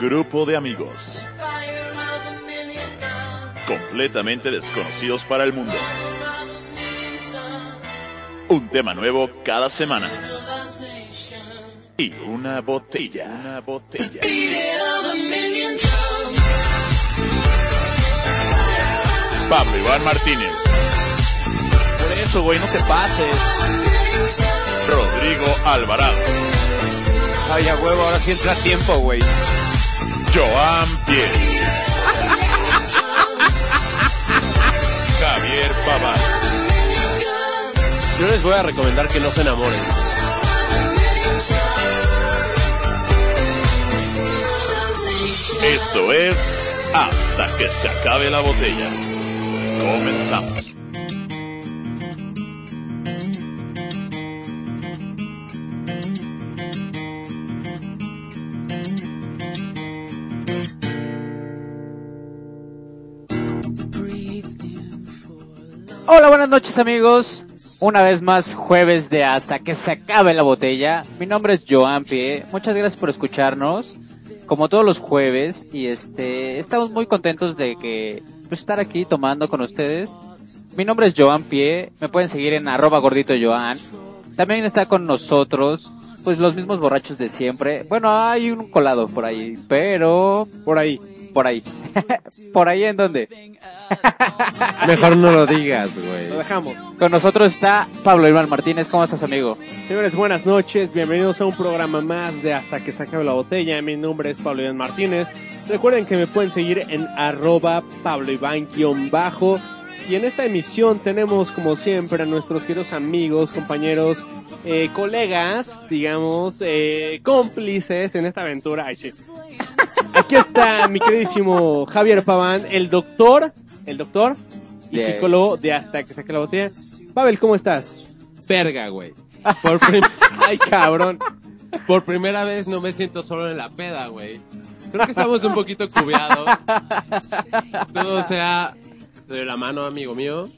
grupo de amigos completamente desconocidos para el mundo. Un tema nuevo cada semana. Y una botella, una botella. Pablo Iván Martínez. Por eso, güey, no te pases. Rodrigo Alvarado. Ay, a huevo, ahora sí entra a tiempo, güey. Joan Pierre. Javier Paván. Yo les voy a recomendar que no se enamoren. Esto es Hasta que se acabe la botella. Comenzamos. Buenas noches amigos. Una vez más, jueves de hasta que se acabe la botella. Mi nombre es Joan Pie. Muchas gracias por escucharnos. Como todos los jueves. Y este, estamos muy contentos de que, pues, estar aquí tomando con ustedes. Mi nombre es Joan Pie. Me pueden seguir en arroba gordito Joan. También está con nosotros, pues, los mismos borrachos de siempre. Bueno, hay un colado por ahí, pero... Por ahí. Por ahí. ¿Por ahí en dónde? Mejor no lo digas, güey. Lo dejamos. Con nosotros está Pablo Iván Martínez. ¿Cómo estás, amigo? Señores, buenas noches. Bienvenidos a un programa más de Hasta que se acabe la botella. Mi nombre es Pablo Iván Martínez. Recuerden que me pueden seguir en arroba Pablo Iván-bajo. Y en esta emisión tenemos, como siempre, a nuestros queridos amigos, compañeros, eh, colegas, digamos, eh, cómplices en esta aventura. Ay, sí. Aquí está mi queridísimo Javier Paván, el doctor, el doctor y psicólogo de Hasta que saque la botella. Pavel, ¿cómo estás? Verga, güey. Por Ay, cabrón. Por primera vez no me siento solo en la peda, güey. Creo que estamos un poquito cubeados. Todo sea de la mano, amigo mío.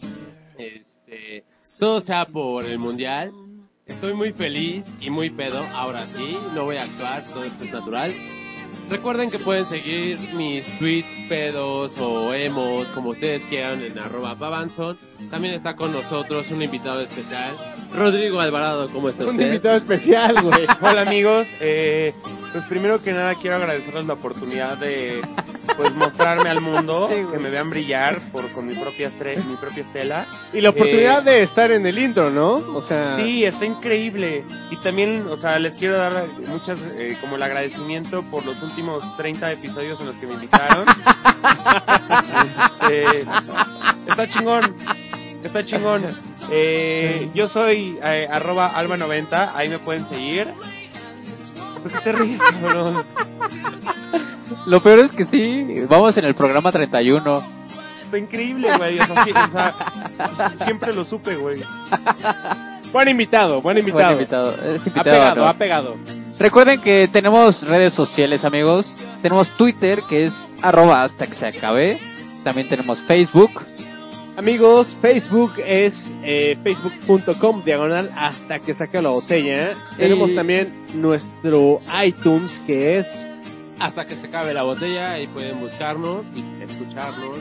Este, todo sea por el mundial. Estoy muy feliz y muy pedo. Ahora sí, no voy a actuar, todo esto es natural. Recuerden que pueden seguir mis tweets, pedos o emos, como ustedes quieran, en arroba pavanzon. También está con nosotros un invitado especial, Rodrigo Alvarado. ¿Cómo está Un usted? invitado especial, güey. Hola amigos, eh, pues primero que nada quiero agradecerles la oportunidad de pues mostrarme al mundo, que me vean brillar por con mi propia mi propia estela. Y la oportunidad Eh, de estar en el intro, ¿no? O sea, Sí, está increíble. Y también, o sea, les quiero dar muchas, eh, como el agradecimiento por los últimos 30 episodios en los que me invitaron. Eh, está chingón, está chingón. Eh, yo soy eh, arroba alba90, ahí me pueden seguir. ¿Por qué te ríes, cabrón? Lo peor es que sí, vamos en el programa 31. Está increíble, güey. O sea, sí, o sea, siempre lo supe, güey. buen invitado, buen invitado. Buen invitado. Es Ha invitado, pegado, ¿no? ha pegado. Recuerden que tenemos redes sociales, amigos. Tenemos Twitter, que es arroba hasta que se acabe. También tenemos Facebook. Amigos, Facebook es eh, facebook.com diagonal hasta que saque la botella. Tenemos también nuestro iTunes que es hasta que se acabe la botella y pueden buscarnos y escucharnos,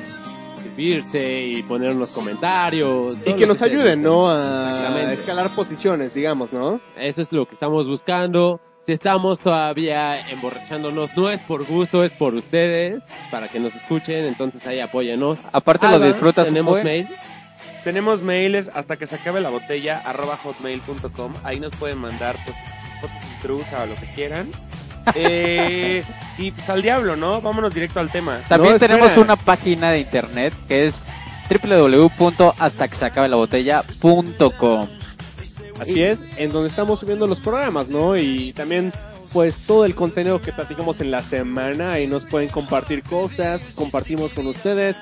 suscribirse y poner unos comentarios. y que nos ayuden. ¿no? A escalar posiciones, digamos, ¿no? Eso es lo que estamos buscando. Si estamos todavía emborrachándonos, no es por gusto, es por ustedes, para que nos escuchen, entonces ahí apóyenos. Aparte lo disfrutas tenemos mail. Tenemos mails hasta que se acabe la botella, arroba hotmail.com. Ahí nos pueden mandar pues, fotos o lo que quieran. Eh, y pues al diablo, ¿no? Vámonos directo al tema. También No, tenemos una página de internet que es www.hasta-que-se-acabe-la-botella.com. Así es, en donde estamos subiendo los programas, ¿no? Y también, pues, todo el contenido que platicamos en la semana, ahí nos pueden compartir cosas, compartimos con ustedes.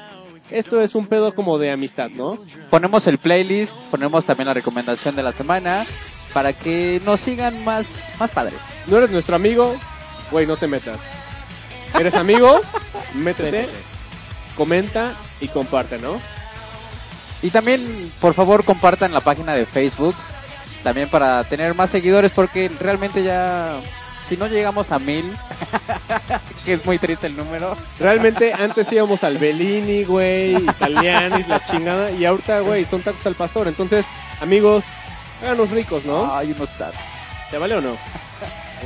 Esto es un pedo como de amistad, ¿no? Ponemos el playlist, ponemos también la recomendación de la semana para que nos sigan más, más padre. No eres nuestro amigo, güey, no te metas. ¿Eres amigo? Métete, comenta y comparte, ¿no? Y también, por favor, compartan la página de Facebook. También para tener más seguidores porque realmente ya si no llegamos a mil, que es muy triste el número. Realmente antes íbamos al Bellini, güey, italianis, la chingada, y ahorita, güey, son tacos al pastor. Entonces, amigos, háganos ricos, ¿no? Ay, unos tacos. ¿Te vale o no?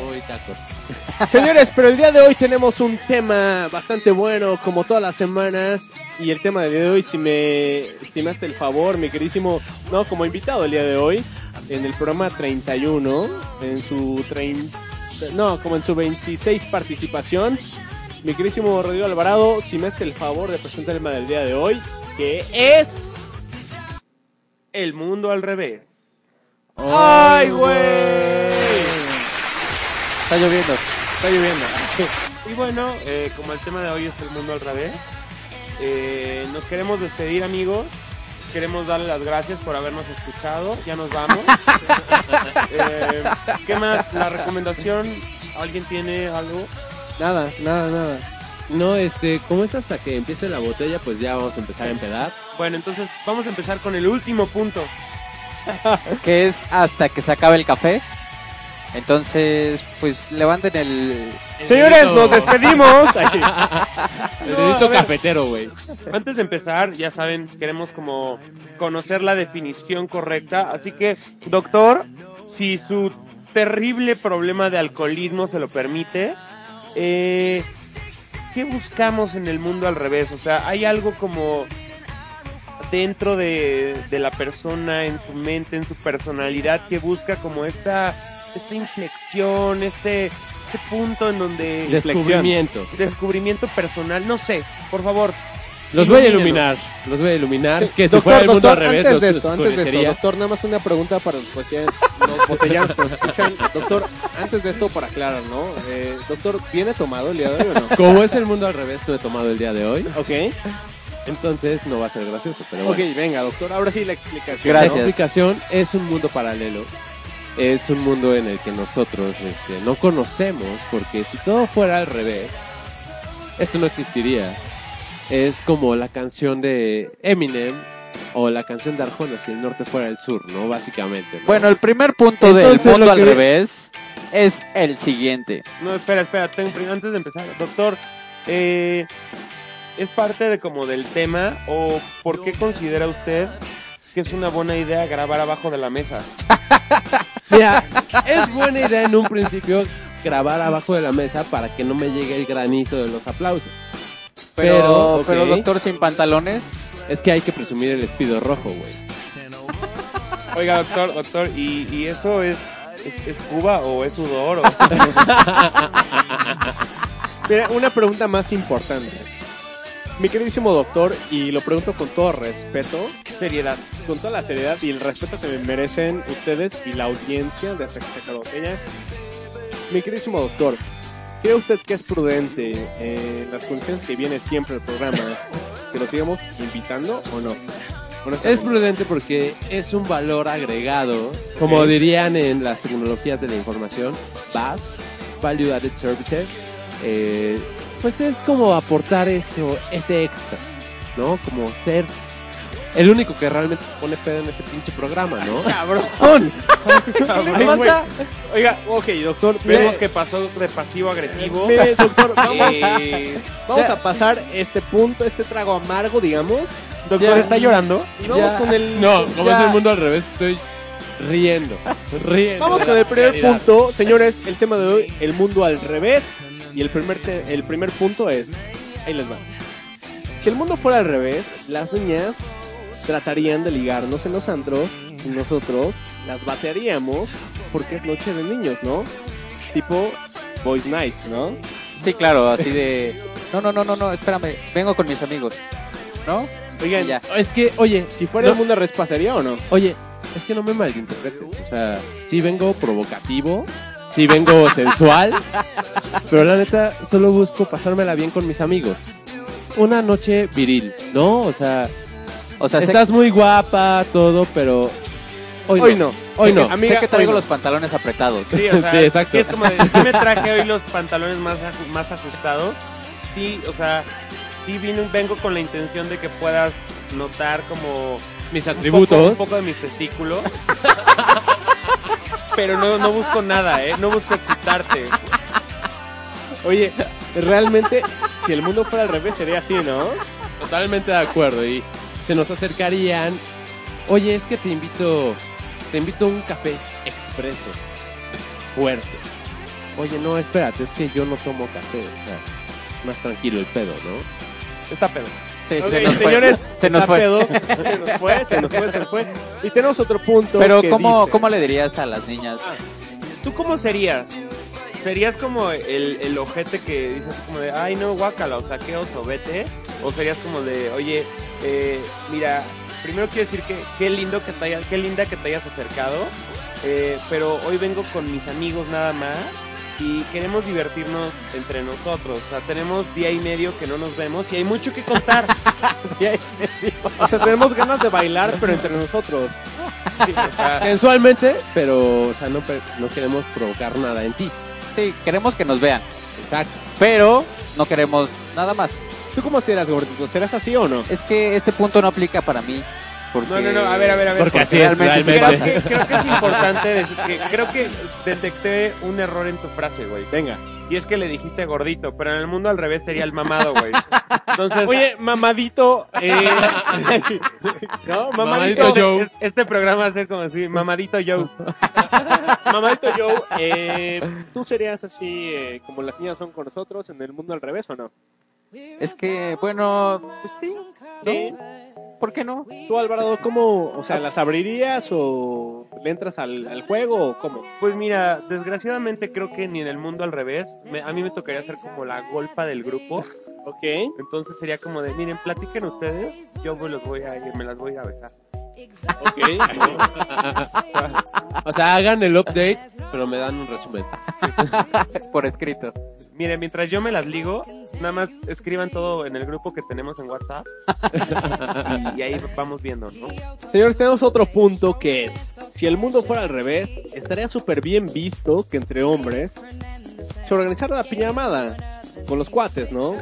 Uy, tacos. Señores, pero el día de hoy tenemos un tema bastante bueno, como todas las semanas. Y el tema del día de hoy, si me estimaste el favor, mi queridísimo, no, como invitado el día de hoy, en el programa 31, en su 30, no, como en su 26 participación, mi queridísimo Rodrigo Alvarado, si me hace el favor de presentar el tema del día de hoy, que es... El mundo al revés. ¡Ay, güey! Está lloviendo. Está lloviendo. Y bueno, eh, como el tema de hoy es el mundo al revés, eh, nos queremos despedir amigos. Queremos darle las gracias por habernos escuchado. Ya nos vamos. Eh, ¿Qué más? La recomendación. ¿Alguien tiene algo? Nada, nada, nada. No, este, como es hasta que empiece la botella, pues ya vamos a empezar a empedar. Bueno, entonces vamos a empezar con el último punto. Que es hasta que se acabe el café. Entonces, pues levanten el... Señores, nos despedimos. Ay, sí. El dedito cafetero, güey. Antes de empezar, ya saben, queremos como conocer la definición correcta. Así que, doctor, si su terrible problema de alcoholismo se lo permite, eh, ¿qué buscamos en el mundo al revés? O sea, hay algo como dentro de, de la persona, en su mente, en su personalidad, que busca como esta, esta inflexión, este, este punto en donde... Descubrimiento. descubrimiento personal, no sé, por favor. Los voy a iluminar. Los voy a iluminar. Sí, que si doctor, fuera el mundo doctor, al revés, antes de esto, antes de esto, doctor, nada más una pregunta para los, los botellanos que nos escuchan. Doctor, antes de esto, para aclarar, ¿no? Eh, doctor, ¿viene tomado el día de hoy o no? Como es el mundo al revés, no he tomado el día de hoy. Ok, Entonces no va a ser gracioso, pero ok, bueno. venga, doctor, ahora sí la explicación. Gracias. La explicación es un mundo paralelo. Es un mundo en el que nosotros este, no conocemos, porque si todo fuera al revés, esto no existiría. Es como la canción de Eminem o la canción de Arjona, si el norte fuera el sur, ¿no? Básicamente. ¿no? Bueno, el primer punto del Entonces, mundo lo al que- revés es el siguiente. No, espera, espera, ten- antes de empezar, doctor, eh, ¿es parte de como del tema o por qué considera usted que es una buena idea grabar abajo de la mesa? Mira, es buena idea en un principio grabar abajo de la mesa para que no me llegue el granizo de los aplausos. Pero, Pero, doctor sin pantalones. Es que hay que presumir el espido rojo, güey. Oiga, doctor, doctor, ¿y, y eso es, es, es Cuba o es sudor? O... Mira, una pregunta más importante. Mi queridísimo doctor, y lo pregunto con todo respeto, Seriedad. con toda la seriedad y el respeto que me merecen ustedes y la audiencia de Hasta que se acabe la botella. Mi queridísimo doctor, ¿cree usted que es prudente eh, las condiciones que viene siempre el programa que lo sigamos invitando o no? Es prudente porque es un valor agregado, como Ok. dirían en las tecnologías de la información, VAS, Value Added Services. eh, pues es como aportar eso, ese extra, ¿no? Como ser el único que realmente pone pedo en este pinche programa, ¿no? ¡Cabrón! Güey. Oiga, ok, doctor, Vemos que pasó de pasivo agresivo. mire, doctor, vamos, Eh, vamos a pasar este punto, este trago amargo, digamos. doctor, Ya. ¿está llorando? Y vamos Ya. con el... No, como ya. es el mundo al revés, estoy riendo, riendo. Vamos con el primer realidad. punto, señores. El tema de hoy, el mundo al revés. Y el primer, te- el primer punto es, ahí les va. Si el mundo fuera al revés, las niñas tratarían de ligarnos en los antros y nosotros las batearíamos porque es noche de niños, ¿no? Tipo Boys Night, ¿no? Sí, claro, así de... No, no, no, no, no, espérame, vengo con mis amigos. ¿No? Oigan, ya. Es que, oye, si fuera No. el mundo al revés, ¿pasaría o no? Oye, es que no me malinterpretes. O sea, sí vengo provocativo, sí vengo sensual, pero la neta solo busco pasármela bien con mis amigos. Una noche viril, ¿no? O sea, O sea, sé, estás muy guapa, todo, pero hoy, Hoy no. no. Hoy sé no. que- amiga, sé que traigo hoy no. los pantalones apretados. Sí, o sea, Sí, exacto. sí es como de, sí me traje hoy los pantalones más, más ajustados. Sí, o sea, sí vino, vengo con la intención de que puedas notar como Mis un atributos. poco, un poco de mis testículos. Pero no, no busco nada, ¿eh? No busco excitarte. Oye, realmente, si el mundo fuera al revés, sería así, ¿no? Totalmente de acuerdo. Y se nos acercarían. Oye, es que te invito. Te invito a un café expreso. Fuerte. Oye, no, espérate, es que yo no tomo café. O sea, más tranquilo el pedo, ¿no? Está pedo. Sí, Ok, se nos fue. señores, se nos fue. Se nos fue, se nos fue, se nos fue. Y tenemos otro punto. Pero que ¿cómo, dice- ¿cómo le dirías a las niñas? ¿Tú cómo serías? ¿Serías como el, el ojete que dices como de, ay no, guácala, o sea, qué oso, vete? ¿O serías como de, oye, eh, mira, primero quiero decir que qué lindo que te haya- qué linda que te hayas acercado, eh, pero hoy vengo con mis amigos nada más y queremos divertirnos entre nosotros. O sea, tenemos día y medio que no nos vemos y hay mucho que contar. O sea, tenemos ganas de bailar, pero entre nosotros. Sí, o sea, Sensualmente, pero, o sea, no, no queremos provocar nada en ti. Sí, queremos que nos vean, Exacto. pero no queremos nada más. ¿Tú cómo serás, gordito? ¿Serás así o no? Es que este punto no aplica para mí. Porque... No, no, no, a ver, a ver, a ver. Porque así es, realmente Creo que, creo que es importante decir que creo que detecté un error en tu frase, güey. Venga. Y es que le dijiste gordito, pero en el mundo al revés sería el mamado, güey. Entonces, Oye, mamadito. Eh... ¿No? Mamadito, Mamadito Joe. es- este programa va a ser como así, mamadito Joe. Mamadito Joe, eh, ¿tú serías así eh, como las niñas son con nosotros en el mundo al revés o no? Es que, bueno, pues sí, Sí. ¿Por qué no? ¿Tú, Alvarado, cómo, o sea, las abrirías o le entras al, al juego o cómo? Pues mira, desgraciadamente creo que ni en el mundo al revés. Me- a mí me tocaría ser como la golpa del grupo. Ok. Entonces sería como de, miren, platiquen ustedes, yo me los voy a ir, me las voy a besar. O sea, hagan el update, pero me dan un resumen. Por escrito. Miren, mientras yo me las ligo, nada más escriban todo en el grupo que tenemos en WhatsApp. y, ahí vamos viendo, ¿no? Señores, tenemos otro punto que es, si el mundo fuera al revés, estaría súper bien visto que entre hombres se organizara la pijamada con los cuates, ¿no?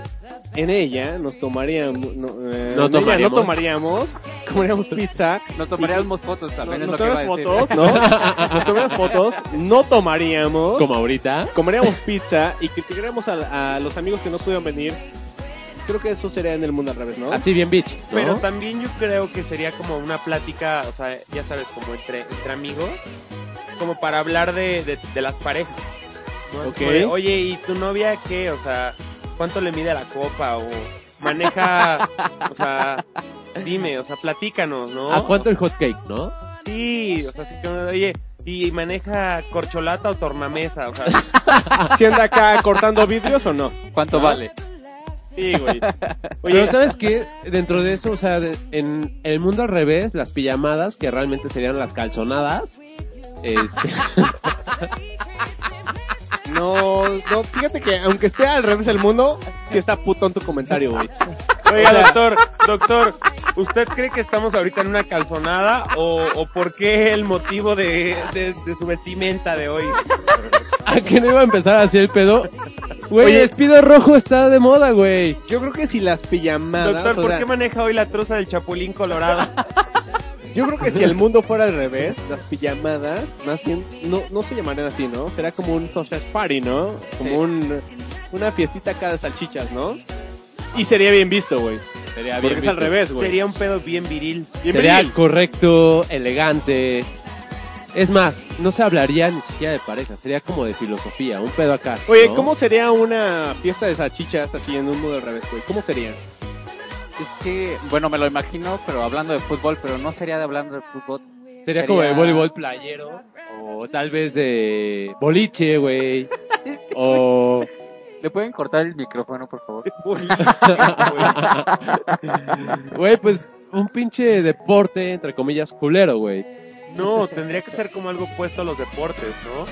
En ella nos tomaríamos, no, eh, No tomaríamos. no tomaríamos, comeríamos pizza, Nos tomaríamos fotos también, nos es lo que iba a tomaríamos decir. fotos, ¿no? Nos tomaríamos fotos, no tomaríamos, Como ahorita. comeríamos pizza y criticaríamos a, a los amigos que no pudieron venir. Creo que eso sería en el mundo al revés, ¿no? Así bien bitch. ¿no? Pero también yo creo que sería como una plática, o sea, ya sabes, como entre, entre amigos, como para hablar de, de, de las parejas. ¿no? Es Ok. como de, Oye, ¿y tu novia qué? O sea, ¿cuánto le mide la copa? O maneja, o sea, dime, o sea, platícanos, ¿no? ¿A cuánto el hot cake, no? Sí, o sea, sí que, oye, ¿y maneja corcholata o tornamesa? O sea, ¿Si anda acá cortando vidrios o no? ¿Cuánto vale? Sí, güey. Pero ¿sabes qué? Dentro de eso, o sea, de- en el mundo al revés, las pijamadas, que realmente serían las calzonadas, este, No, no, fíjate que aunque esté al revés el mundo, sí está putón tu comentario, güey. Oiga, doctor, doctor, ¿usted cree que estamos ahorita en una calzonada o, o por qué el motivo de, de- de su vestimenta de hoy? ¿a qué no iba a empezar así el pedo? Güey, Oye. el espido rojo está de moda, güey. Yo creo que si las pijamadas, Doctor, o ¿por sea, qué maneja hoy la troza del chapulín colorado? yo creo que si el mundo fuera al revés, las pijamadas, más bien, no, no se llamarían así, ¿no? Será como un sausage party, ¿no? Como Sí. un, una fiestita acá de salchichas, ¿no? Y sería bien visto, güey. Sería Porque es al revés, güey. Sería un pedo bien viril. Bien Sería viril. correcto, elegante. Es más, no se hablaría ni siquiera de pareja, sería como de filosofía, un pedo acá. Oye. ¿cómo sería una fiesta de salchichas así en un mundo al revés, güey? ¿Cómo sería? Es que, bueno, me lo imagino, pero hablando de fútbol, pero no sería de hablando de fútbol. Sería como de voleibol playero, o tal vez de boliche, güey. O ¿Le pueden cortar el micrófono, por favor? Güey, pues un pinche deporte, entre comillas, culero, güey. No, tendría que ser como algo puesto a los deportes, ¿no?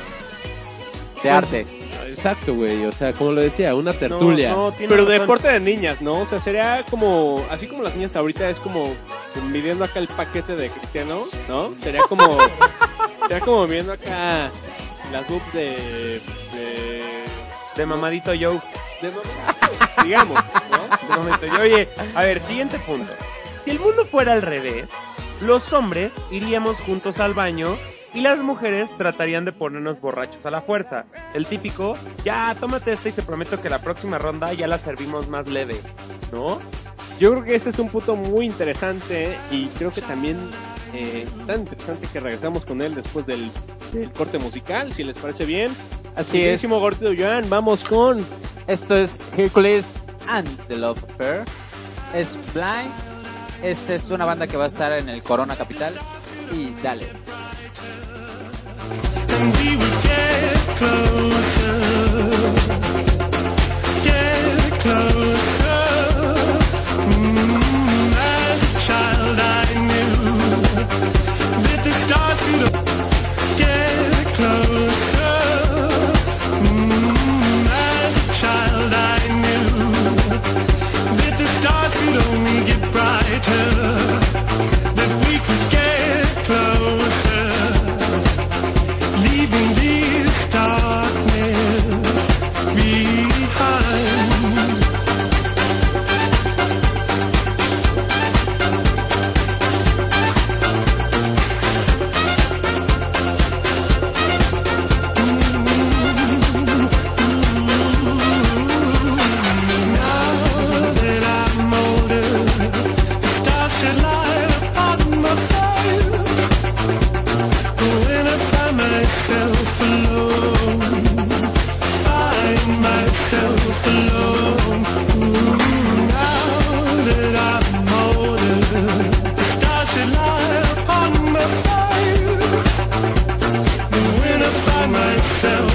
De arte. Exacto, güey. O sea, como lo decía, una tertulia. No, no, tiene Pero razón. deporte de niñas, ¿no? O sea, sería como, así como las niñas ahorita es como midiendo acá el paquete de Cristiano, ¿no? Sería como, sería como viendo acá las boobs de, de, De mamadito Joe. de digamos, ¿no? De momento. Y, Oye, a ver, siguiente punto. Si el mundo fuera al revés, los hombres iríamos juntos al baño Y las mujeres tratarían de ponernos borrachos a la fuerza. El típico, ya, tómate esta y te prometo que la próxima ronda ya la servimos más leve, ¿no? Yo creo que ese es un punto muy interesante y creo que también eh, tan interesante que regresamos con él después del, del corte musical, si les parece bien. Así es. Gordito Joan, vamos con Esto es Hercules and the Love Affair. Es Blind. Esta es una banda que va a estar en el Corona Capital. Y dale. Closer, get closer. Mm,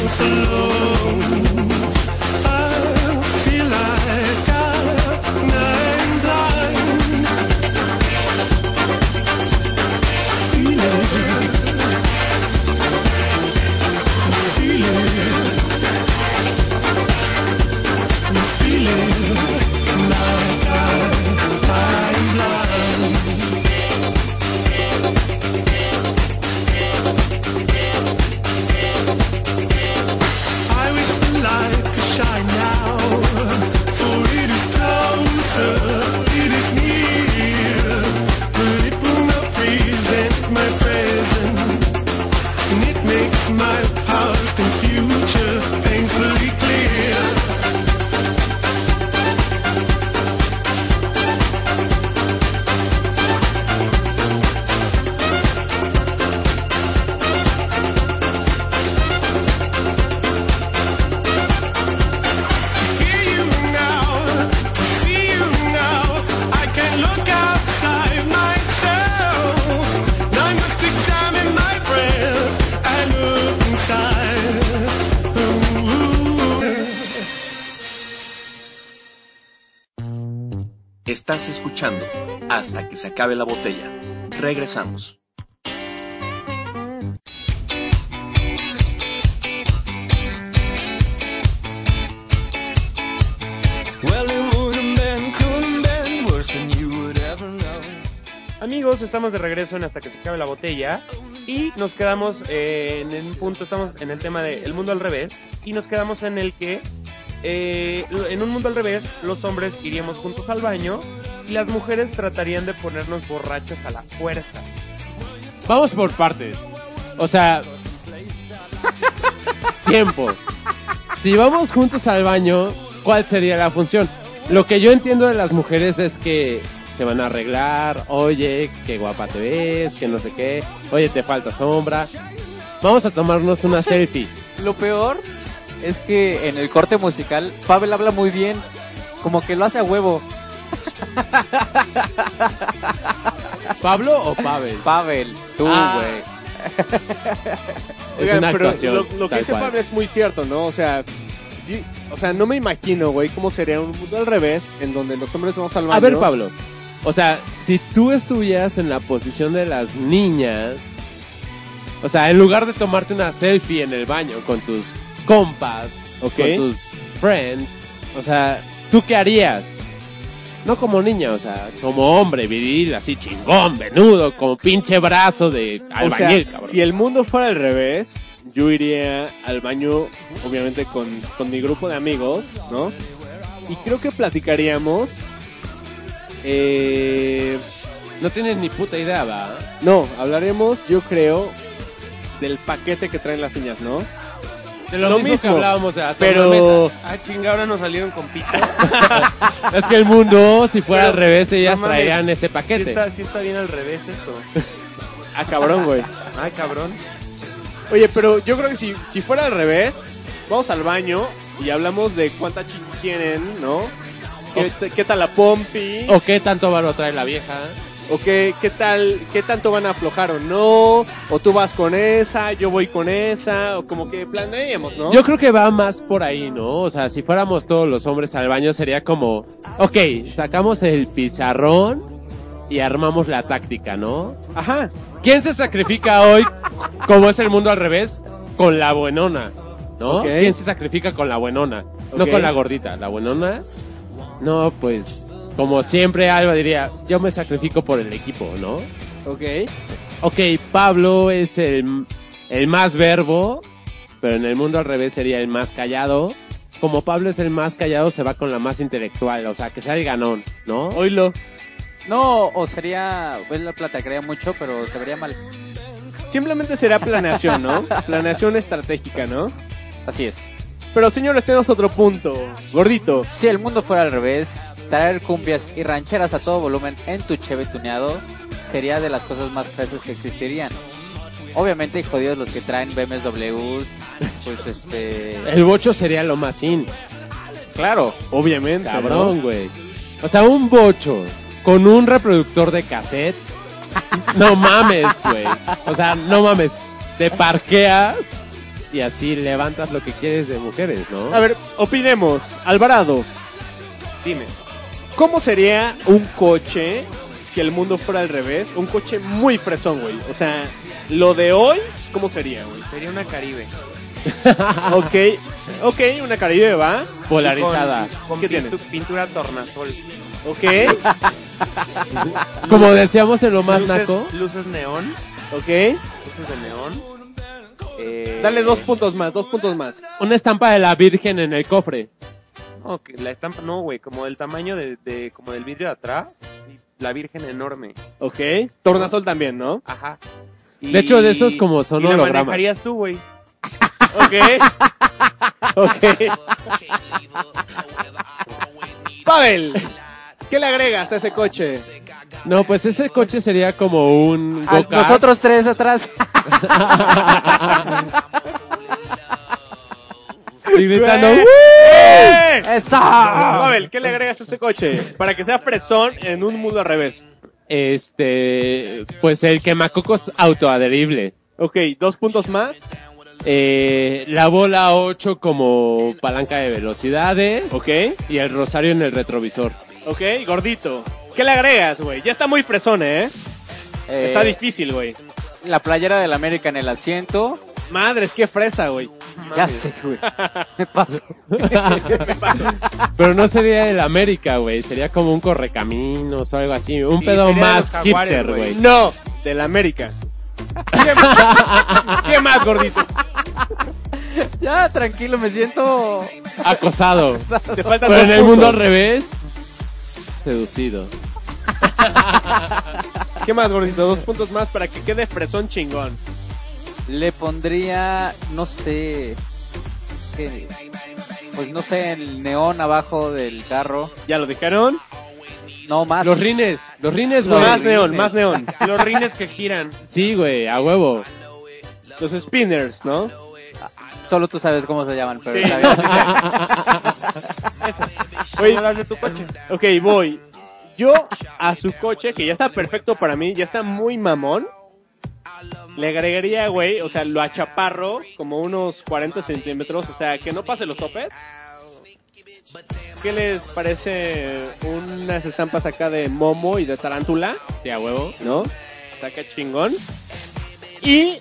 through escuchando hasta que se acabe la botella. Regresamos. Amigos, estamos de regreso en hasta que se acabe la botella y nos quedamos eh, en un punto, estamos en el tema de el mundo al revés y nos quedamos en el que eh, en un mundo al revés los hombres iríamos juntos al baño y las mujeres tratarían de ponernos borrachos a la fuerza. Vamos por partes. O sea, tiempo. Si vamos juntos al baño, ¿cuál sería la función? Lo que yo entiendo de las mujeres es que te van a arreglar, oye, qué guapa te ves, que no sé qué, oye, te falta sombra. Vamos a tomarnos una selfie. Lo peor es que en el corte musical, Pavel habla muy bien. Como que lo hace a huevo. ¿Pablo o Pavel? Pavel, tú, güey. Ah. Es Oigan, una pero actuación. Lo, lo que dice cual. Pablo es muy cierto, ¿no? O sea, yo- o sea, no me imagino, güey, cómo sería un mundo al revés en donde los hombres vamos al baño. A ver, Pablo. O sea, si tú estuvieras en la posición de las niñas, o sea, en lugar de tomarte una selfie en el baño con tus compas o Ok. con tus friends, o sea, ¿tú qué harías? No como niña, o sea, como hombre, viril, así chingón, venudo, como pinche brazo de O sea, albañil, cabrón. si el mundo fuera al revés, yo iría al baño, obviamente con, con mi grupo de amigos, ¿no? Y creo que platicaríamos. Eh, No tienes ni puta idea, va. no, hablaremos, yo creo, del paquete que traen las niñas, ¿no? De lo, Lo mismo, que hablábamos de Pero Ah, chinga, ahora nos salieron con tornamesa. Es que el mundo, si fuera Pero, al revés, ellas no mames, traerían ese Sí paquete. está, sí está bien al revés esto. ah, cabrón, güey. Ay, cabrón. Oye, pero yo creo que si, si fuera al revés, vamos al baño y hablamos de cuánta chichi tienen, ¿no? ¿Qué, qué tal la pompi? ¿O qué tanto varo trae la vieja? ¿O qué, qué tal, qué tanto van a aflojar o no? ¿O tú vas con esa, yo voy con esa? ¿O como que planeemos, no? Yo creo que va más por ahí, ¿no? O sea, si fuéramos todos los hombres al baño sería como, ok, sacamos el pizarrón y armamos la táctica, ¿no? Ajá. ¿Quién se sacrifica hoy, como es el mundo al revés, con la buenona? ¿No? ¿Quién se sacrifica con la buenona? No con la gordita, la buenona. No, pues, como siempre Alba diría, yo me sacrifico por el equipo, ¿no? Ok. Ok, Pablo es el, el más verbo, pero en el mundo al revés sería el más callado. Como Pablo es el más callado, se va con la más intelectual, o sea, que sea el ganón, ¿no? Oílo. No, o sería, pues la platicaría mucho, pero se vería mal. Simplemente será planeación, ¿no? planeación estratégica, ¿no? Así es. Pero señores, tenemos otro punto. Gordito. Si el mundo fuera al revés, traer cumbias y rancheras a todo volumen en tu Chevy tuneado sería de las cosas más fresas que existirían. Obviamente, y jodidos los que traen BMWs, pues este... El bocho sería lo más in, Claro, obviamente. cabrón, güey. O sea, un bocho con un reproductor de cassette, no mames, güey. O sea, no mames, te parqueas y así levantas lo que quieres de mujeres. ¿no? A ver, opinemos. Alvarado, Dime. ¿Cómo sería un coche si el mundo fuera al revés? Un coche muy fresón, güey. O sea, lo de hoy, ¿cómo sería, güey? Sería una Caribe. ok, ok, una Caribe va. Polarizada. Con, con ¿Qué pintu- tienes? pintura tornasol. Ok, Como decíamos en lo más luces, naco. luces neón. ok. Luces de neón. Eh, Dale dos puntos más, dos puntos más. Una estampa de la Virgen en el cofre. Que la estampa, no, güey, como del tamaño de, de- como del vidrio de atrás. y la virgen enorme. Ok. Tornasol también, ¿no? Ajá. De hecho, de esos como son y la hologramas. manejarías tú, güey. Ok. ok. Pavel, ¿qué le agregas a ese coche? No, pues ese coche sería como un nosotros tres atrás. Gritando, ¡Eh! ¡Eh! ¡Esa! Pavel, ¿qué le agregas a ese coche? Para que sea fresón en un mundo al revés. Este, pues el quemacocos autoadherible. Ok, dos puntos más. Eh, la bola 8 como palanca de velocidades. Ok, Y el rosario en el retrovisor. ok, gordito. ¿Qué le agregas, güey? Ya está muy fresón, ¿eh? Eh, Está difícil, güey. La playera del América en el asiento. Madres, qué fresa, güey. Ya sé, güey. Me paso. Pero no sería el América, güey. Sería como un correcaminos o algo así. Un Sí, pedo más hipster, güey. No, del América. ¿Qué más? ¿Qué más, gordito? Ya, tranquilo, me siento. Acosado. Te faltan Pero en el mundo al revés, seducido. ¿Qué más, gordito? Dos puntos más para que quede fresón chingón. Le pondría, no sé. ¿qué? Pues no sé, el neón abajo del carro. ¿Ya lo dijeron? No, más. Los rines, los rines, güey. más neón, más neón. Los rines que giran. Sí, güey, a huevo. Los spinners, ¿no? Solo tú sabes cómo se llaman, pero Sí, está bien. Oye, de tu coche. ok, voy. Yo a su coche, que ya está perfecto para mí, ya está muy mamón. Le agregaría, güey, o sea, lo achaparro como unos 40 centímetros, o sea, que no pase los topes. ¿Qué les parece unas estampas acá de momo y de tarántula? Sí, a huevo. ¿No? Está acá chingón. Y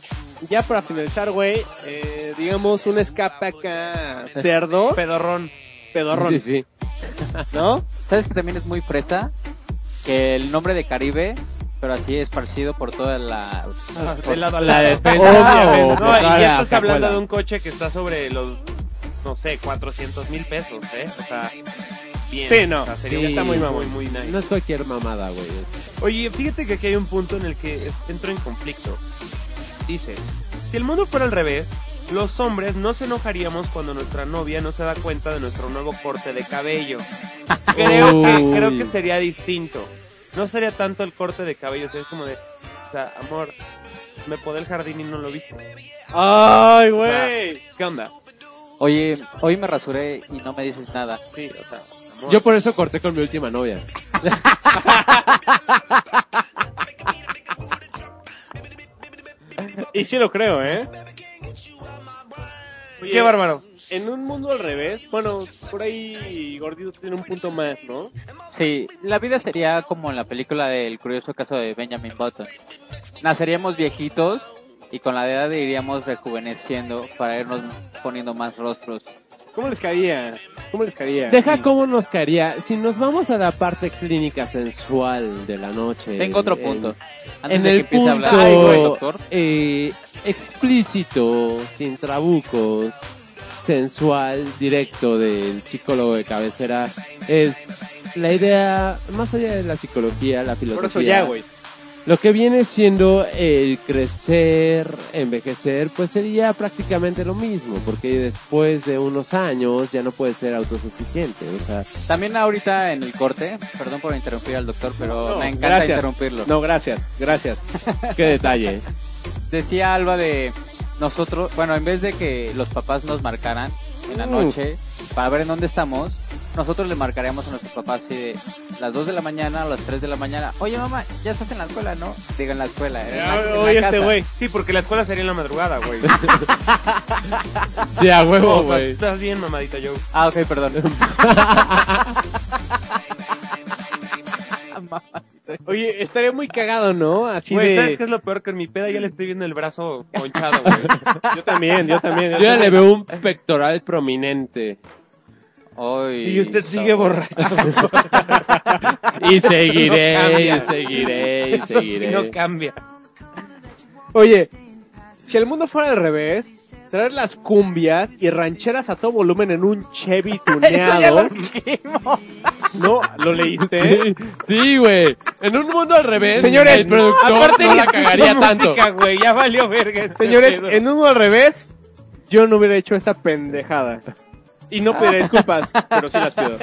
ya para finalizar, güey, eh, digamos un escape acá cerdo, Pedorrón. pedorrón, Sí, sí. ¿no? ¿Sabes que también es muy fresa? Que el nombre de Caribe, pero así esparcido por toda la... La lado. defensa No, y toda ya la estás hablando de un coche que está sobre los, no sé, 400 mil pesos, ¿eh? O sea, bien. Sí, no, O sea, sería sí, está muy mamón. muy, muy nice. No es cualquier mamada, güey. Oye, fíjate que aquí hay un punto en el que entro en conflicto. Dice, Si el mundo fuera al revés, los hombres no se enojaríamos cuando nuestra novia no se da cuenta de nuestro nuevo corte de cabello. Creo que, creo que sería distinto. No sería tanto el corte de cabello, sería como de, o sea, amor, me podé el jardín y no lo viste. Ay, O sea, güey. ¿Qué onda? Oye, hoy me rasuré y no me dices nada. Sí, o sea, amor. Yo por eso corté con mi última novia. Y sí lo creo, ¿eh? Qué bárbaro. En un mundo al revés, bueno, por ahí Gordito tiene un punto más, ¿no? Sí, la vida sería como en la película del curioso caso de Benjamin Button. Naceríamos viejitos y con la edad iríamos rejuveneciendo para irnos poniendo más rostros. ¿Cómo les caería? ¿Cómo les caería? Deja cómo nos caería. Si nos vamos a la parte clínica sensual de la noche. Tengo otro en- punto. Antes En de que el empiece a punto hablar Ay, güey, doctor. eh, explícito, sin trabucos, sensual, directo del psicólogo de cabecera, es la idea, más allá de la psicología, la filosofía. Por eso ya, güey. Lo que viene siendo el crecer, envejecer, pues sería prácticamente lo mismo, porque después de unos años ya no puedes ser autosuficiente. O sea, También ahorita en el corte, perdón por interrumpir al doctor, pero No, me encanta gracias. interrumpirlo. No, gracias, gracias. qué detalle. Decía Alba de nosotros, bueno, en vez de que los papás nos marcaran en la Mm. noche para ver en dónde estamos, nosotros le marcaríamos a nuestros papás así de las 2 de la mañana o las 3 de la mañana. Oye mamá, ya estás en la escuela, ¿no? Digo en la escuela, en la, en la Oye, este güey. Sí, porque la escuela sería en la madrugada, güey. Sí, a huevo, No, güey. Estás bien, mamadita Joe. Ah, ok, perdón. Oye, estaría muy cagado, ¿no? Así Güey, de... ¿sabes qué es lo peor? Que en mi peda ya le estoy viendo el brazo ponchado, güey. Yo también, yo también. Yo ya le veo un pectoral prominente. Ay, Y usted sigue sabor. borracho. Y seguiré, No y seguiré, y Eso sí seguiré. no cambia. Oye, si el mundo fuera al revés, traer las cumbias y rancheras a todo volumen en un Chevy tuneado. ¿No? ¿Lo leíste? Sí, güey. En un mundo al revés, Señores, el productor aparte no la cagaría tanto. Música, güey, ya valió verga. este Señores, pedo. en uno al revés, yo no hubiera hecho esta pendejada. Y no pediré disculpas, pero sí las pido.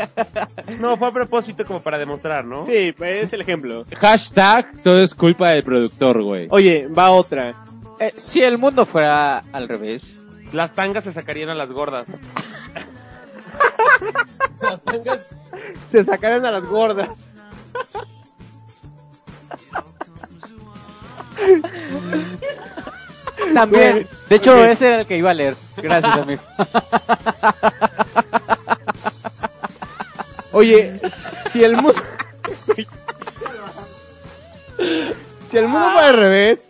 No, fue a propósito como para demostrar, ¿no? Sí, pues, es el ejemplo. Hashtag, todo es culpa del productor, güey. Oye, va otra. Eh, si el mundo fuera al revés, Las tangas se sacarían a las gordas. Se sacaron a las gordas. también. De hecho, ese era el que iba a leer. Gracias, amigo. Oye, si el mundo... si el mundo fuera al revés...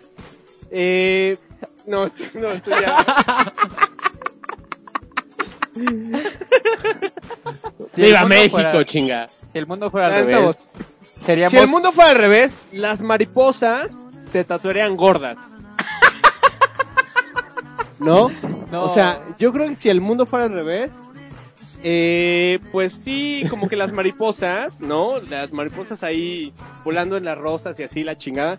Eh... No, no, estoy ya... Si Viva México, fuera- chinga. Si el mundo fuera al revés, seríamos Si el mundo fuera al revés, las mariposas se tatuarían gordas. ¿No? No. O sea, yo creo que si el mundo fuera al revés, eh, pues sí, como que las mariposas, ¿no? Las mariposas ahí volando en las rosas y así la chingada.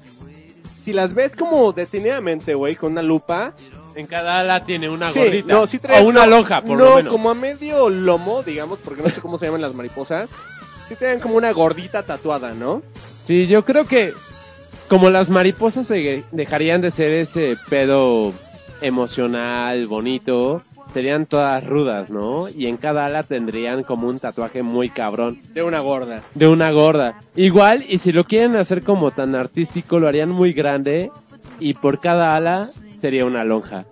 Si las ves como detenidamente, güey, con una lupa, En cada ala tiene una Sí, gordita. no, sí trae- o una no, lonja, por no, lo menos. como a medio lomo, digamos, porque no sé cómo se llaman las mariposas. Sí tienen como una gordita tatuada, ¿no? Sí, yo creo que como las mariposas se dejarían de ser ese pedo emocional, bonito, serían todas rudas, ¿no? Y en cada ala tendrían como un tatuaje muy cabrón De una gorda. de una gorda. Igual, y si lo quieren hacer como tan artístico, lo harían muy grande y por cada ala sería una lonja.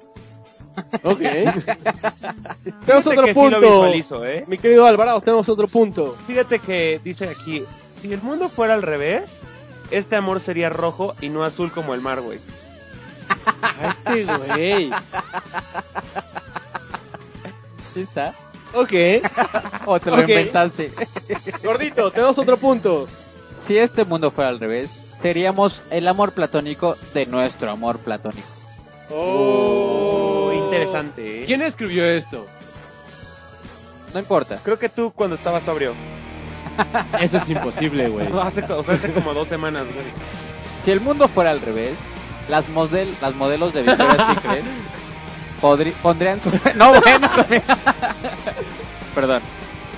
Ok. tenemos otro que sí lo punto. visualizo, ¿eh? Mi querido Alvarado, tenemos otro punto. Fíjate que dice aquí, si el mundo fuera al revés, este amor sería rojo y no azul como el mar, güey. A este güey. ¿Sí está? Ok. ¿O te lo inventaste? Gordito, tenemos otro punto. Si este mundo fuera al revés, seríamos el amor platónico de nuestro amor platónico. Oh, interesante, ¿eh? ¿Quién escribió esto? No importa. Creo que tú cuando estabas sobrio. Eso es imposible, güey. No, hace, o sea, hace como dos semanas, güey. Si el mundo fuera al revés, las, model, las modelos de Victoria's Secret podri- pondrían su... No, bueno, perdón.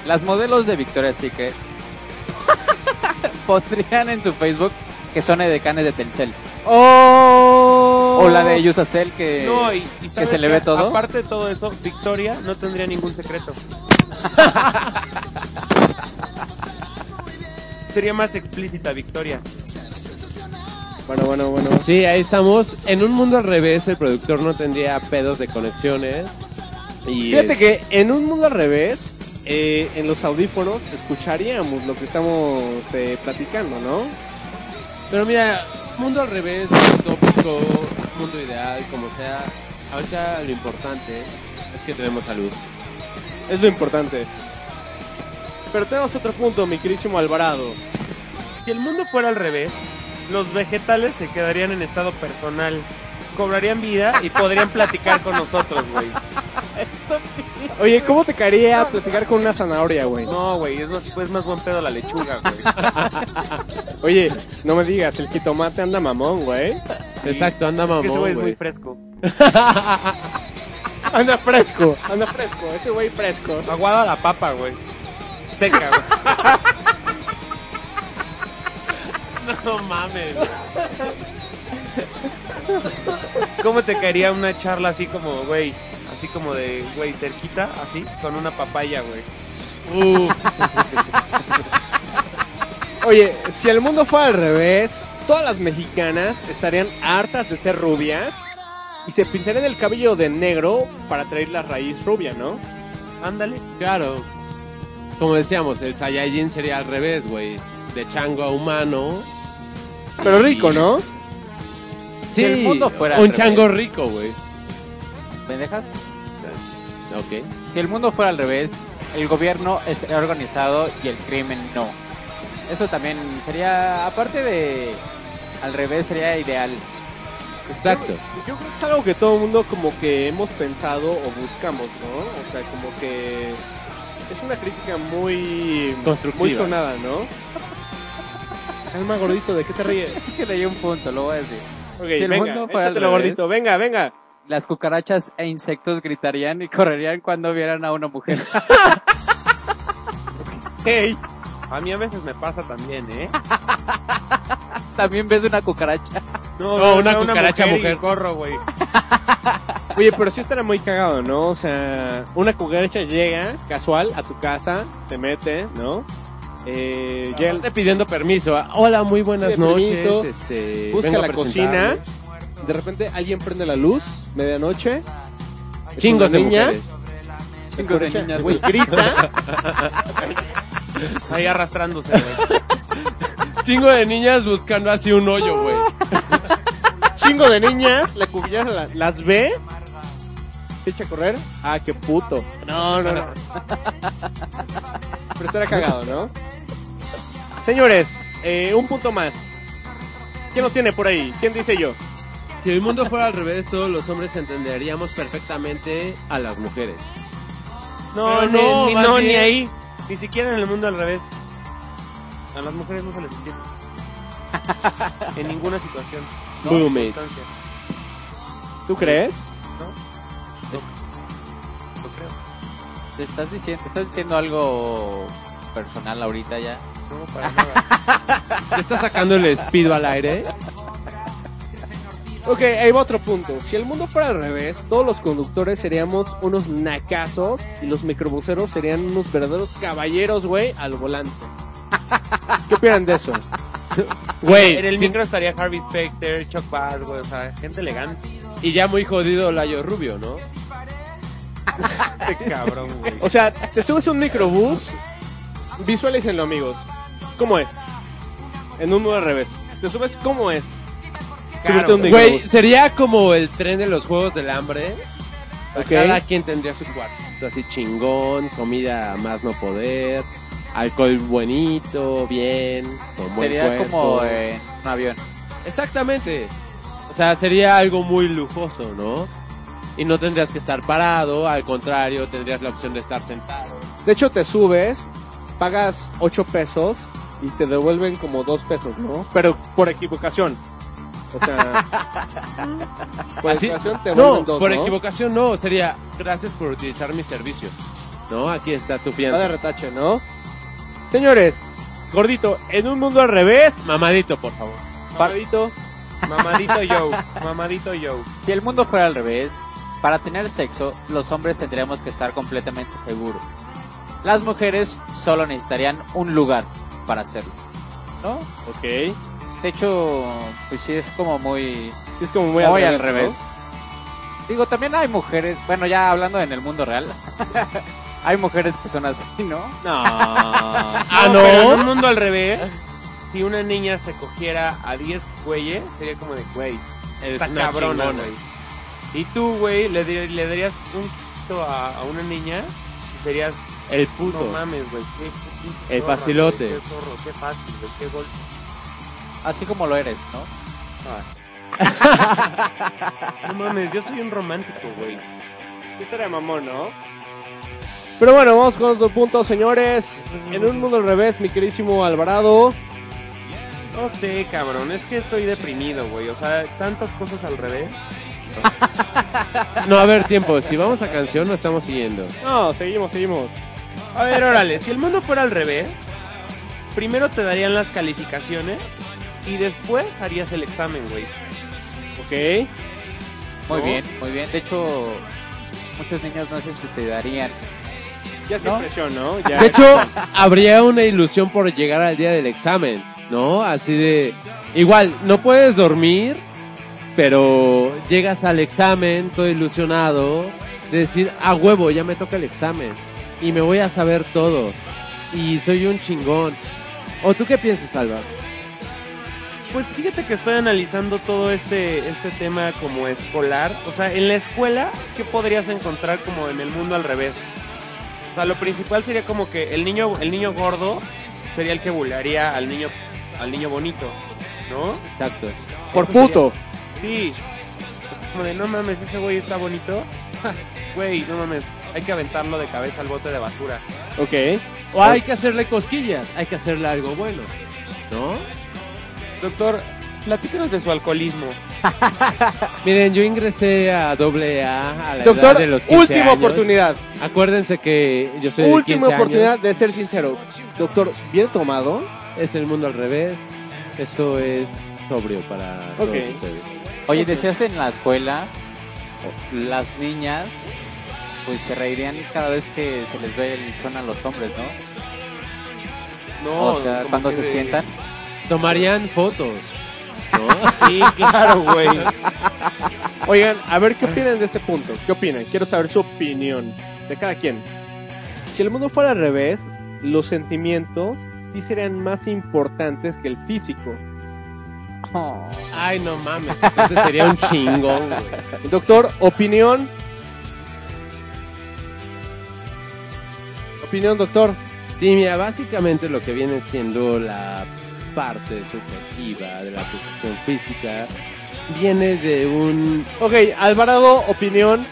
Las modelos de Victoria's Secret pondrían en su Facebook que son edecanes de Telcel. ¡Oh! O la de Yusacel que, No, y, y que ¿sabes se le ve todo. Aparte de todo eso, Victoria no tendría ningún secreto. Sería más explícita Victoria. Bueno, bueno, bueno. Sí, ahí estamos. En un mundo al revés, el productor no tendría pedos de conexiones. Y Fíjate es- que en un mundo al revés, eh, en los audífonos escucharíamos lo que estamos eh, platicando, ¿no? Pero mira, mundo al revés, utópico, mundo ideal, como sea. Ahorita lo importante es que tenemos salud. Es lo importante. Pero tenemos otro punto, mi querísimo Alvarado. Si el mundo fuera al revés, los vegetales se quedarían en estado personal, cobrarían vida y podrían platicar con nosotros, güey. Oye, ¿cómo te caería platicar con una zanahoria, güey? No, güey, es más, es más buen pedo la lechuga, güey. Oye, no me digas, el jitomate anda mamón, güey. Exacto, anda Es que ese mamón, güey es muy güey. fresco. Anda fresco, anda fresco, ese güey fresco. Aguada la papa, güey. Seca, güey. No mames. ¿Cómo te caería una charla así como, güey? Así como de, güey, cerquita, así, con una papaya, güey. Uh, Oye, si el mundo fuera al revés, todas las mexicanas estarían hartas de ser rubias y se pintarían el cabello de negro para traer la raíz rubia, ¿no? Ándale. claro. Como decíamos, el Saiyajin sería al revés, güey. De chango a humano. Pero rico, ¿no? Si el mundo fuera un al chango rico, güey. ¿Pendejas? Ok. Si el mundo fuera al revés, el gobierno estaría organizado y el crimen no. Eso también sería, aparte de al revés, sería ideal. Exacto. Yo creo que es algo que todo el mundo como que hemos pensado o buscamos, ¿no? O sea, como que es una crítica muy Constructiva. muy sonada, ¿no? Calma, gordito, ¿de qué te ríes? Es que le di un punto, lo voy a decir. Ok, Si el venga, mundo fuera al revés. gordito, venga, venga. Las cucarachas e insectos gritarían y correrían cuando vieran a una mujer. Hey, A mí a veces me pasa también, ¿eh? También ves una cucaracha. No, No, una cucaracha y mujer. corro, güey. Oye, pero sí estará muy cagado, ¿no? O sea, una cucaracha llega casual a tu casa, te mete, ¿no? Eh, ya Aparte pidiendo permiso. ah, Hola, muy buenas noches. permiso, Este, busca vengo a la cocina, de repente alguien prende la luz, medianoche, Chingos de niña, mujeres. Cinco de niñas. güey, grita, Ahí arrastrándose, güey. Chingo de niñas buscando así un hoyo, güey. chingo de niñas, la cucaracha la- las ve, echa a correr, ah, qué puto. No, no, no. Pero estará cagado, ¿no? Señores, eh, un punto más. ¿Quién nos tiene por ahí? ¿Quién dice yo? Si el mundo fuera al revés, todos los hombres entenderíamos perfectamente a las mujeres. No, Pero no, ni, no, bien- ni ahí. Ni siquiera en el mundo al revés. A las mujeres no se les entiende. en ninguna situación. No. ¿Tú crees? Lo ¿Te estás diciendo, estás algo personal ahorita ya? No, para nada. ¿Te está sacando el espido al aire? Ok, ahí va otro punto. Si el mundo fuera al revés, todos los conductores seríamos unos nacazos y los microbuseros serían unos verdaderos caballeros, güey, al volante. ¿Qué opinan de eso? Güey, en el sí- micro estaría Harvey Specter, Chuck Bass, güey. O sea, gente elegante. y ya muy jodido Layo Rubio, ¿no? Este cabrón, güey. O sea, te subes a un microbús, visualícenlo, amigos. ¿Cómo es? En un mundo al revés. Te subes, ¿cómo es? Subirte a un Güey, microbús. sería como el tren de los Juegos del Hambre. Ok. Cada quien tendría su cuartito así chingón, comida a más no poder, alcohol buenito, bien, con buen Sería cuerpo. como en un avión. Exactamente. O sea, sería algo muy lujoso, ¿no? Y no tendrías que estar parado, al contrario, tendrías la opción de estar sentado. De hecho, te subes, pagas 8 pesos y te devuelven como 2 pesos, ¿no? Pero por equivocación. O sea, por Así- equivocación te no, dos, por ¿no? equivocación no, sería gracias por utilizar mi servicio. No, aquí está tu Va de fianza. retache, ¿no? Señores, gordito, en un mundo al revés, Mamadito, por favor. paradito, Mamadito Joe, mamadito Joe. Si el mundo fuera al revés, para tener sexo, los hombres tendríamos que estar completamente seguros. Las mujeres solo necesitarían un lugar para hacerlo. ¿No? ok. De hecho, pues sí es como muy, Es como muy, muy al ¿no? revés. Digo, también hay mujeres, bueno, ya hablando en el mundo real, hay mujeres que son así, ¿no? No. Ah, pero en no. un mundo al revés, si una niña se cogiera a 10 güeyes, sería como de, güey, está una cabrona, chingona. güey. Y tú, güey, le, le darías un quito a, a una niña y serías, El puto. no mames, güey, qué, qué El zorra, facilote. Qué zorro, qué fácil, güey, qué. Así como lo eres, ¿no? No mames, yo soy un romántico, güey. Sí estaría mamón, ¿no? Pero bueno, vamos con otro punto, señores. En un mundo al revés, mi queridísimo Alvarado. No sé, cabrón, es que estoy deprimido, güey. O sea, tantas cosas al revés. No, a ver, tiempo. Si vamos a canción, no estamos siguiendo. No, seguimos, seguimos. A ver, órale, si el mundo fuera al revés, primero te darían las calificaciones y después harías el examen, güey. Ok. Muy ¿No? bien, muy bien. De hecho, muchos niños no se suicidarían. Ya sin ¿No? presión, ¿no? Ya. De hecho, habría una ilusión por llegar al día del examen, ¿no? Así de... Igual, no puedes dormir, pero llegas al examen todo ilusionado, de decir, a huevo, ya me toca el examen, y me voy a saber todo, y soy un chingón. ¿O tú qué piensas, Alba? Pues fíjate que estoy analizando todo este, este tema como escolar. O sea, en la escuela, ¿qué podrías encontrar como en el mundo al revés? O sea, lo principal sería como que el niño, el niño gordo sería el que bulearía al niño, al niño bonito, ¿no? Exacto. Por Eso sería- puto. Sí. Como de, no mames, ese güey está bonito. Güey, no mames, hay que aventarlo de cabeza al bote de basura. Ok. O hay que hacerle cosquillas, hay que hacerle algo bueno, ¿no? Doctor, platícanos de su alcoholismo. Miren, yo ingresé a doble A a la Doctor, edad de los 15 última años. oportunidad. Acuérdense que yo soy de Última 15 oportunidad años. de ser sincero. Doctor, ¿bien tomado? Es el mundo al revés. Esto es sobrio para todos Ok. ustedes. Oye, decías que en la escuela, las niñas, pues se reirían cada vez que se les ve el son a los hombres, ¿no? No, o sea, cuando se de- sientan. Tomarían fotos, ¿no? Sí, claro, güey. Oigan, a ver qué opinan de este punto. ¿Qué opinan? Quiero saber su opinión de cada quien. Si el mundo fuera al revés, los sentimientos sí serían más importantes que el físico. Oh, Ay, no mames. Ese sería un chingón, güey. Doctor, opinión. Opinión, doctor. Sí, mira, básicamente lo que viene siendo la parte subjetiva de la posición física viene de un... Ok, Alvarado, opinión.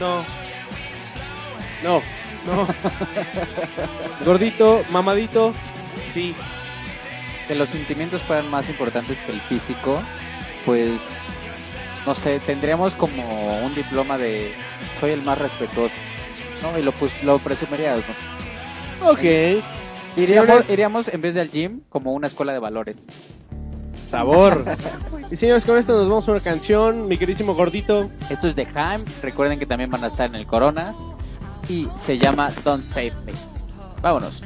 No, No, no. Gordito, mamadito. sí. Que los sentimientos fueran más importantes que el físico, pues, no sé, tendríamos como un diploma de soy el más respetuoso, ¿no? Y lo, pues, lo presumirías, ¿no? Ok. Iríamos, Señores, iríamos en vez del gym como una escuela de valores. sabor. y señores, con esto nos vamos a una canción. Mi queridísimo gordito. Esto es de Haim, recuerden que también van a estar en el Corona y se llama Don't Save Me. Vámonos.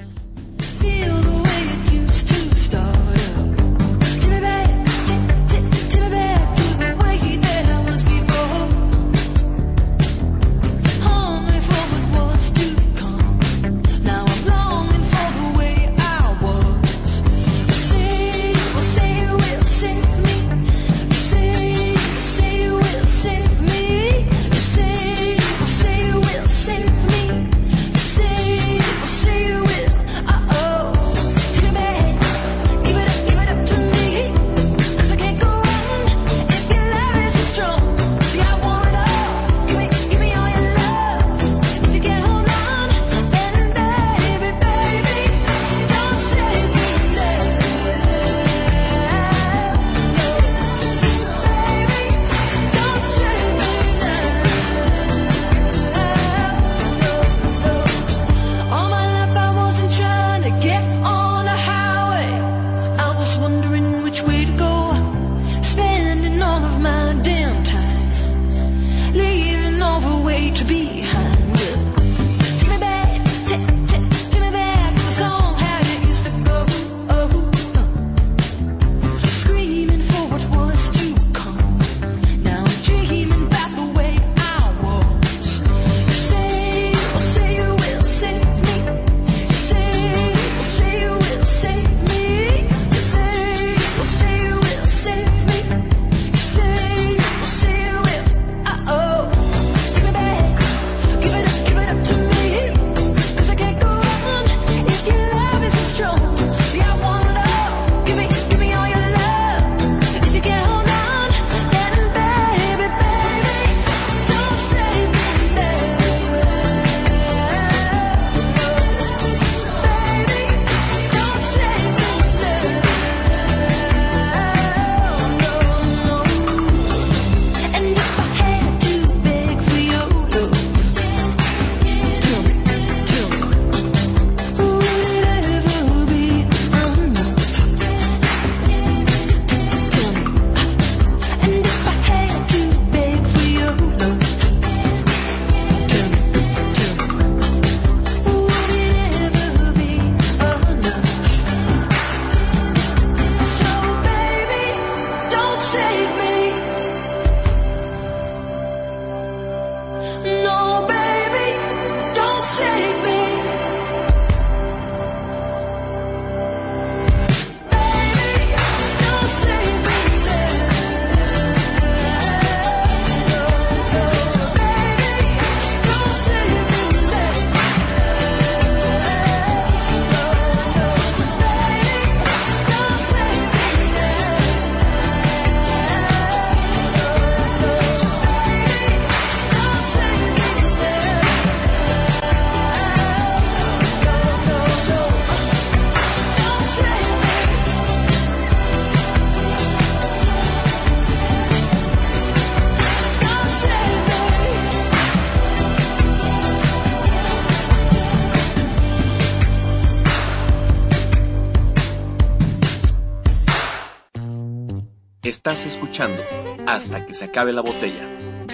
Estás escuchando Hasta que se acabe la botella.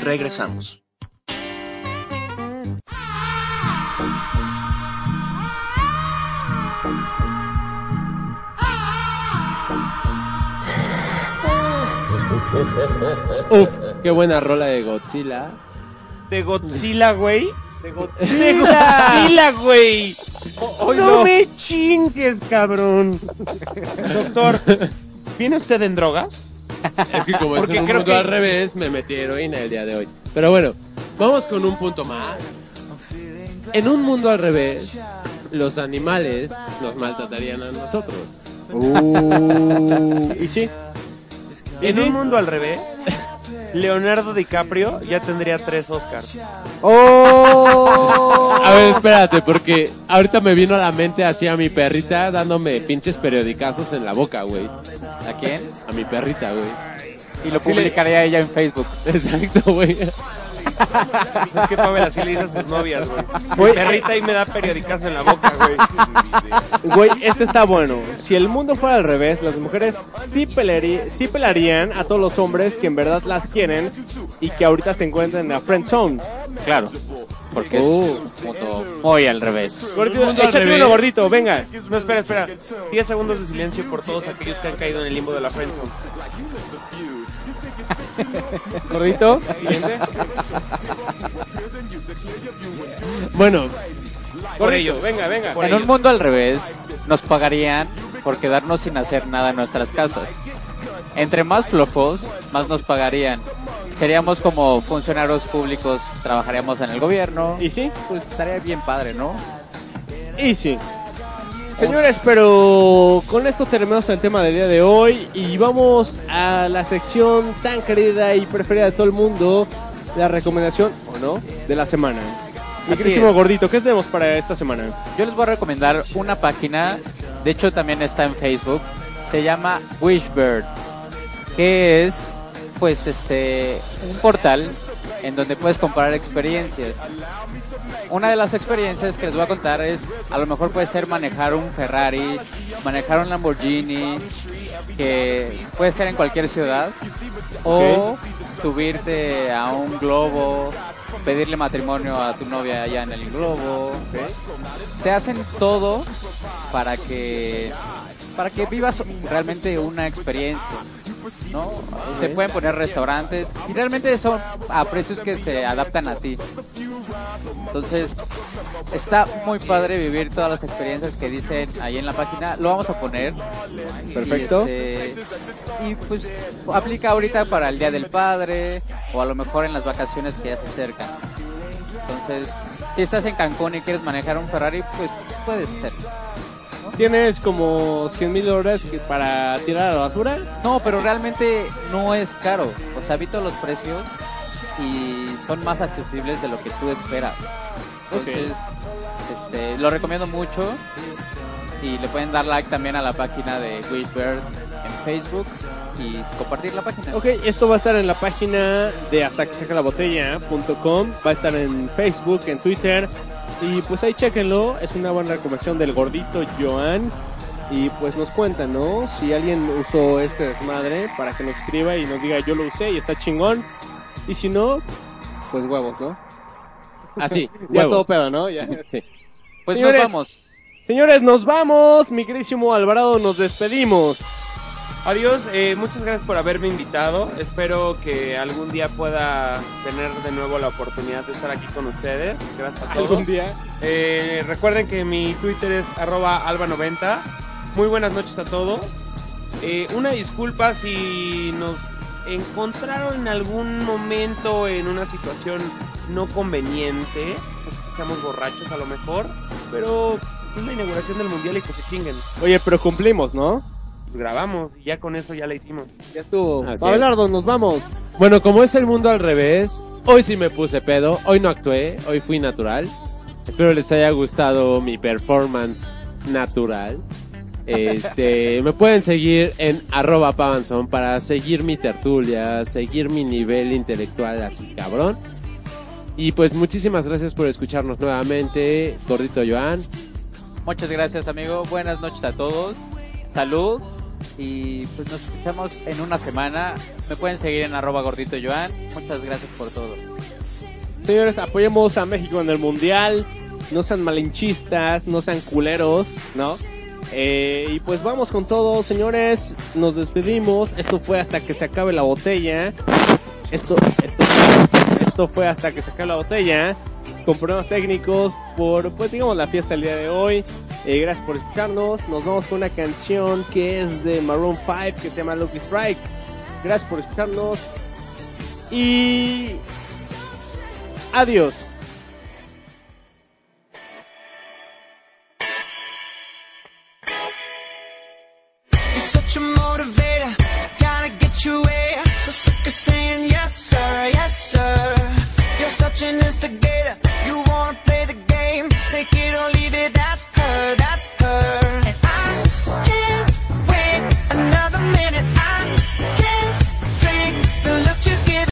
Regresamos. Qué buena rola de Godzilla. De Godzilla, güey. De De Godzilla. Güey. Hoy no, no. me chingues, cabrón. Doctor, ¿viene usted en drogas? Es que como es un mundo que- al revés, me metí heroína el día de hoy. Pero bueno, vamos con un punto más. En un mundo al revés, los animales nos maltratarían a nosotros. Uh, y sí. ¿Y En sí? un mundo al revés, Leonardo DiCaprio ya tendría tres Oscars. ¡Oh! A ver, espérate, porque ahorita me vino a la mente así a mi perrita dándome pinches periodicazos en la boca, güey. ¿A quién? A mi perrita, güey. Y lo publicaría ella en Facebook. Exacto, güey. Es que Pavel así le dice a sus novias, güey. Perrita ahí me da periodicazo en la boca, güey. Güey, este está bueno. Si el mundo fuera al revés, las mujeres sí, sí pelarían a todos los hombres que en verdad las quieren y que ahorita se encuentran en la friend zone. Claro. Porque Uh. es un mundo muy al revés. Gordito, mundo al échate revés. uno gordito, venga. No, espera, espera. 10 segundos de silencio por todos aquellos que han caído en el limbo de la friendzone. Gordito. Siguiente. Bueno, Por ello, venga, venga. Por En ellos. un mundo al revés, nos pagarían por quedarnos sin hacer nada en nuestras casas. Entre más flojos, más nos pagarían. Seríamos como funcionarios públicos, trabajaríamos en el gobierno. ¿Y sí? Pues estaría bien padre, ¿no? Y sí. Señores, pero con esto terminamos el tema del día de hoy y vamos a la sección tan querida y preferida de todo el mundo, la recomendación, ¿o no?, de la semana. Mi queridísimo gordito, ¿qué tenemos para esta semana? Yo les voy a recomendar una página, de hecho también está en Facebook, se llama Wishbird, que es pues este un portal en donde puedes comprar experiencias. Una de las experiencias que les voy a contar es, a lo mejor puede ser manejar un Ferrari, manejar un Lamborghini, que puede ser en cualquier ciudad, o subirte a un globo, pedirle matrimonio a tu novia allá en el globo. Te hacen todo para que para que vivas realmente una experiencia. ¿no? Te pueden poner restaurantes y realmente son a precios que se adaptan a ti. Entonces, está muy padre vivir todas las experiencias que dicen ahí en la página. Lo vamos a poner. Perfecto. Y, este, y, pues aplica ahorita para el Día del Padre o a lo mejor en las vacaciones que ya se acercan. Entonces, si estás en Cancún y quieres manejar un Ferrari, pues puede ser. ¿Tienes como 100 mil dólares para tirar a la basura? No, pero realmente no es caro. O sea, vi todos los precios y son más accesibles de lo que tú esperas. Entonces, este, lo recomiendo mucho y le pueden dar like también a la página de Wishbird en Facebook y compartir la página. Ok, esto va a estar en la página de hasta que saca la botella.com, va a estar en Facebook, en Twitter y pues ahí chequenlo, es una buena recomendación del gordito Joan y pues nos cuentan, ¿no? Si alguien usó este desmadre para que nos escriba y nos diga yo lo usé y está chingón y si no, pues huevos, ¿no? así, Ya huevos. todo pedo, ¿no? Ya. Sí. Pues Señores, nos vamos. Señores, nos vamos, mi queridísimo Alvarado, nos despedimos. Adiós, eh, muchas gracias por haberme invitado. Espero que algún día pueda tener de nuevo la oportunidad de estar aquí con ustedes. Gracias a todos. Algún día. Eh, recuerden que mi Twitter es arroba alba90. Muy buenas noches a todos. Eh, una disculpa si nos encontraron en algún momento en una situación no conveniente. Seamos borrachos a lo mejor. Pero es la inauguración del mundial y que se chinguen. Oye, pero cumplimos, ¿no? Pues grabamos y ya con eso ya la hicimos. Ya estuvo. Así Abelardo, nos vamos. Bueno, como es el mundo al revés, hoy sí me puse pedo, hoy no actué, hoy fui natural. Espero les haya gustado mi performance natural. Este, me pueden seguir en arroba pavanzón para seguir mi tertulia, seguir mi nivel intelectual así cabrón. Y pues muchísimas gracias por escucharnos nuevamente, Gordito Joan. Muchas gracias, amigo. Buenas noches a todos. Salud. Y pues nos escuchamos en una semana. Me pueden seguir en arroba gordito Joan. Muchas gracias por todo. Señores, apoyemos a México en el Mundial. No sean malinchistas, no sean culeros, ¿no? Eh, y pues vamos con todo, señores. Nos despedimos. Esto fue hasta que se acabe la botella. Esto, esto, esto fue hasta que se acabe la botella. Con problemas técnicos por, pues digamos, la fiesta del día de hoy. Eh, gracias por escucharnos. Nos vamos con una canción que es de Maroon 5 que se llama Lucky Strike. Gracias por escucharnos. Y adiós.